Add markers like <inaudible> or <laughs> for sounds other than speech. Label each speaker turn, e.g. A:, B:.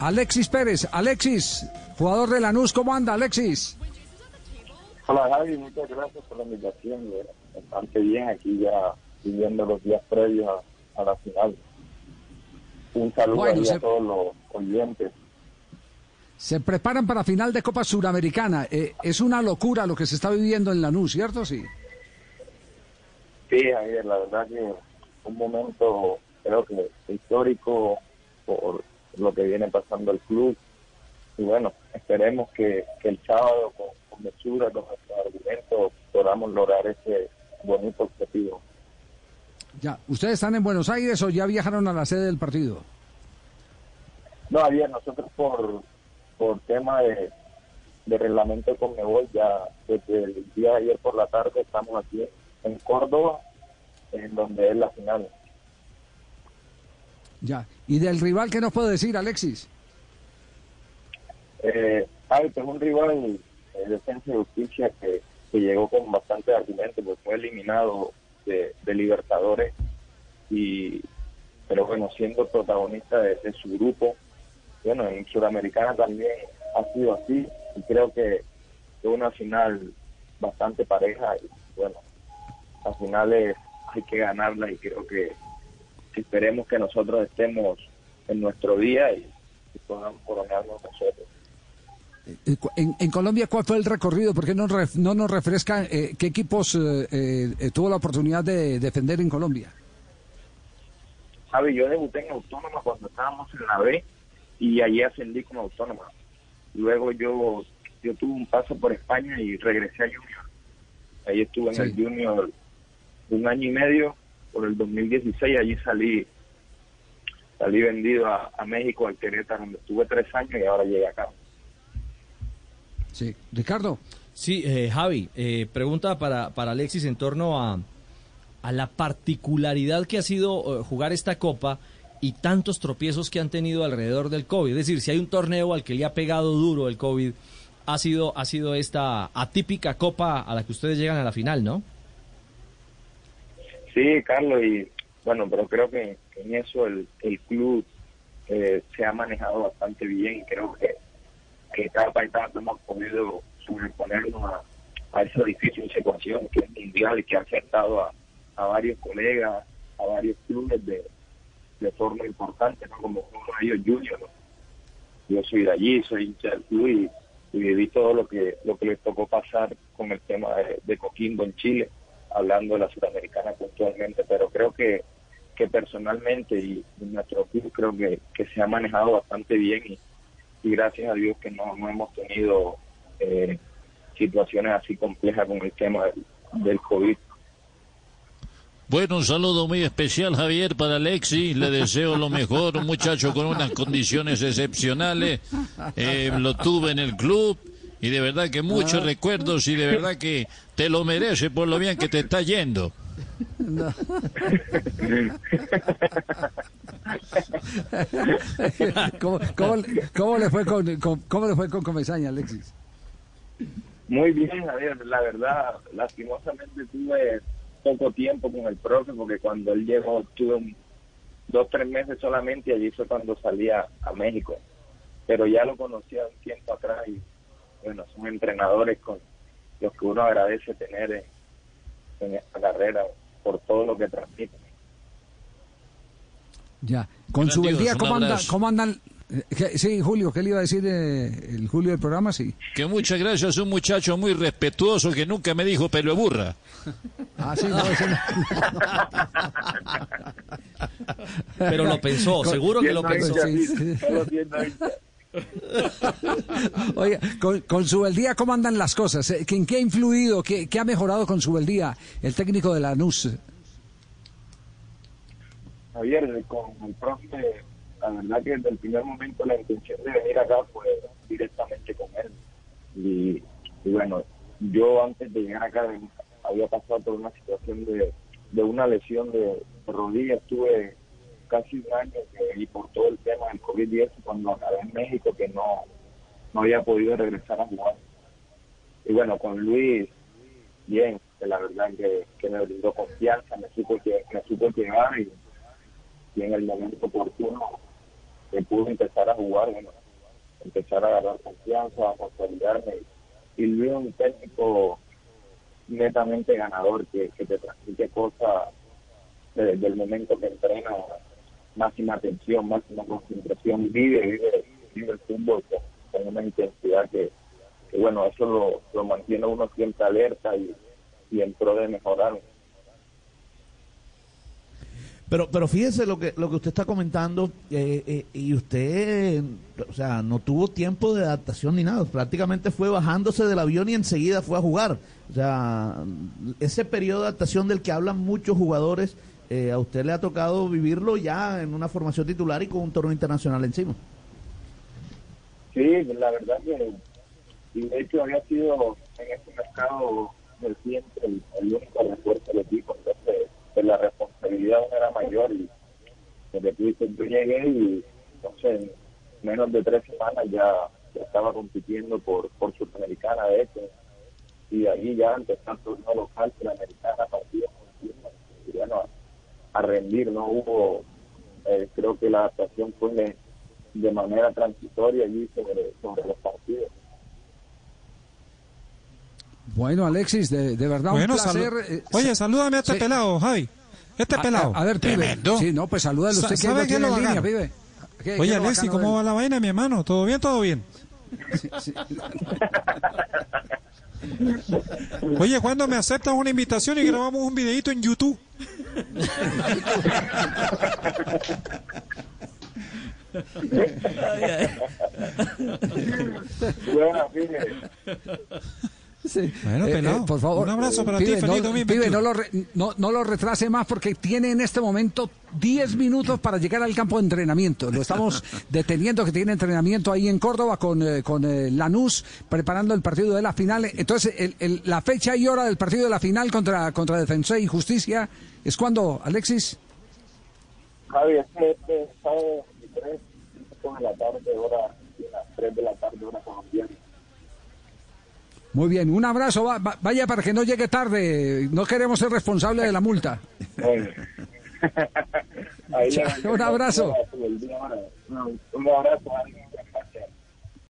A: Alexis Pérez. Alexis, jugador de Lanús, ¿cómo anda Alexis?
B: Hola Javi, muchas gracias por la invitación. Bastante bien aquí ya viviendo los días previos a, la final. Un saludo a todos los oyentes.
A: Se preparan para final de Copa Suramericana. Eh, es una locura lo que se está viviendo en Lanús, ¿cierto? Sí.
B: Sí, Javier, la verdad que un momento creo que histórico por lo que viene pasando el club. Y bueno, esperemos que, el sábado con, con mesura, con nuestros argumentos, podamos lograr ese bonito objetivo.
A: Ya, ¿ustedes están en Buenos Aires o ya viajaron a la sede del partido?
B: No, ayer nosotros por, por tema de, de reglamento con Mebol, ya desde el día de ayer por la tarde estamos aquí en Córdoba, en donde es la final.
A: Ya. ¿Y del rival qué nos puede decir, Alexis?
B: Eh, es un rival de defensa y justicia que, llegó con bastante argumentos, pues fue eliminado de, Libertadores, y pero bueno, siendo protagonista de, su grupo, bueno, en Sudamericana también ha sido así, y creo que es una final bastante pareja, y bueno, las finales hay que ganarla y creo que esperemos que nosotros estemos en nuestro día y, podamos coronarnos nosotros.
A: Eh, en, Colombia, ¿cuál fue el recorrido? ¿Por qué no, no nos refrescan eh, qué equipos eh, tuvo la oportunidad de defender en Colombia?
B: Javi, yo debuté en Autónoma cuando estábamos en la B y allí ascendí como Autónoma. Luego yo, yo tuve un paso por España y regresé a Junior. Ahí estuve en el Junior un año y medio por el 2016, allí salí salí vendido a, México, al Querétaro, donde estuve tres años y ahora llegué acá.
A: Sí, Ricardo.
C: Sí, eh, Javi, eh, pregunta para, para Alexis en torno a, a la particularidad que ha sido eh, jugar esta copa y tantos tropiezos que han tenido alrededor del COVID. Es decir, si hay un torneo al que le ha pegado duro el COVID, ha sido, ha sido esta atípica copa a la que ustedes llegan a la final, ¿no?
B: Sí, Carlos, y bueno, pero creo que en eso el, el club eh, se ha manejado bastante bien y creo que, que etapa a hemos podido sobreponernos a, a esa difícil situación que es mundial y que ha afectado a, a varios colegas, a varios clubes de, de forma importante, ¿no? como uno de ellos Junior. Yo soy de allí, soy hincha del club y, viví todo lo que lo que les tocó pasar con el tema de Coquimbo en Chile hablando de la sudamericana puntualmente, pero creo que, que personalmente y, nuestro club creo que, que, se ha manejado bastante bien y, y gracias a Dios que no, no hemos tenido eh, situaciones así complejas con el tema del, del COVID.
D: Bueno, un saludo muy especial, Javier, para Alexi. Le deseo lo mejor, un muchacho con unas condiciones excepcionales. Eh, lo tuve en el club y de verdad que muchos ah. recuerdos y de verdad que te lo merece por lo bien que te está yendo. <laughs>
A: ¿Cómo, le fue con, cómo le fue con Comesaña, Alexis?
B: Muy bien, Javier. La verdad, lastimosamente tuve poco tiempo con el profe porque cuando él llegó tuve dos, tres meses solamente y allí fue cuando salía a México. Pero ya lo conocía un tiempo atrás y bueno, son entrenadores con los que uno agradece tener en, esta carrera por todo lo que transmiten.
A: Ya, con su día, ¿cómo, anda, ¿cómo andan? Eh, sí, Julio, ¿qué le iba a decir eh, el Julio del programa? Sí.
D: Que muchas gracias, un muchacho muy respetuoso que nunca me dijo pelo de burra. <laughs>
A: Ah, sí, no,
C: Pero lo pensó, seguro que lo pensó. <laughs>
A: Oye, con, su Subeldía, ¿cómo andan las cosas? Eh, ¿En qué ha influido, qué, ha mejorado con Subeldía, el técnico de la NUS?
B: Javier, con el profe, la verdad que desde el primer momento la intención de venir acá fue directamente con él. Y, bueno, yo antes de llegar acá había pasado por una situación de, de una lesión de rodilla, estuve casi un año y por todo el tema del COVID-19 cuando acabé en México que no, no había podido regresar a jugar. Y bueno, con Luis, bien, que la verdad que, que me brindó confianza, me supo, que, me supo llevar y, y en el momento oportuno que pude empezar a jugar, bueno, empezar a agarrar confianza, a consolidarme y luego un técnico netamente ganador que, que te transmite cosas desde el momento que entrena, máxima atención, máxima concentración, vive, vive, vive el fútbol con, una intensidad que, bueno, eso lo, lo mantiene uno siempre alerta y, y en pro de mejorar
E: pero, pero fíjese lo que, lo que usted está comentando, eh, eh, y usted, o sea, no tuvo tiempo de adaptación ni nada, prácticamente fue bajándose del avión y enseguida fue a jugar. O sea, ese periodo de adaptación del que hablan muchos jugadores, eh, a usted le ha tocado vivirlo ya en una formación titular y con un torneo internacional encima.
B: Sí, la verdad que, y de hecho había sido en este mercado reciente el, el único refuerzo del equipo, entonces pues, la responsabilidad era mayor y desde que yo llegué y entonces en menos de tres semanas ya, estaba compitiendo por, por Sudamericana de hecho y ahí ya empezó el torneo local y bueno a, rendir no hubo eh, creo que la adaptación fue de, manera transitoria allí sobre, sobre los partidos
A: bueno, Alexis, de, verdad un placer.
F: Eh, Oye, salúdame a este pelado, Javi. Este pelado.
A: A, ver, pibe. Sí, no, pues salúdalo usted que
F: ¿Sabe
A: qué
F: lo en línea, pibe? Oye, Alexis, ¿cómo va la vaina, mi hermano? ¿Todo bien, todo bien? Oye, ¿cuándo me aceptas una invitación y grabamos un videito en YouTube? <laughs>
B: bueno,
A: bueno, eh, eh, por favor,
F: un abrazo para ti, feliz
A: no, lo no, no, lo retrase más porque tiene en este momento 10 minutos para llegar al campo de entrenamiento. Lo estamos <laughs> deteniendo, que tiene entrenamiento ahí en Córdoba con, eh, con Lanús, preparando el partido de la final. Entonces, el, la fecha y hora del partido de la final contra, contra Defensa y Justicia es cuando, Alexis.
B: Javi, este, este sábado 23 de la tarde, hora, 3 de la tarde, hora colombiana.
A: Muy bien, un abrazo, vaya para que no llegue tarde, no queremos ser responsables de la multa. <laughs> un abrazo.
B: Un abrazo.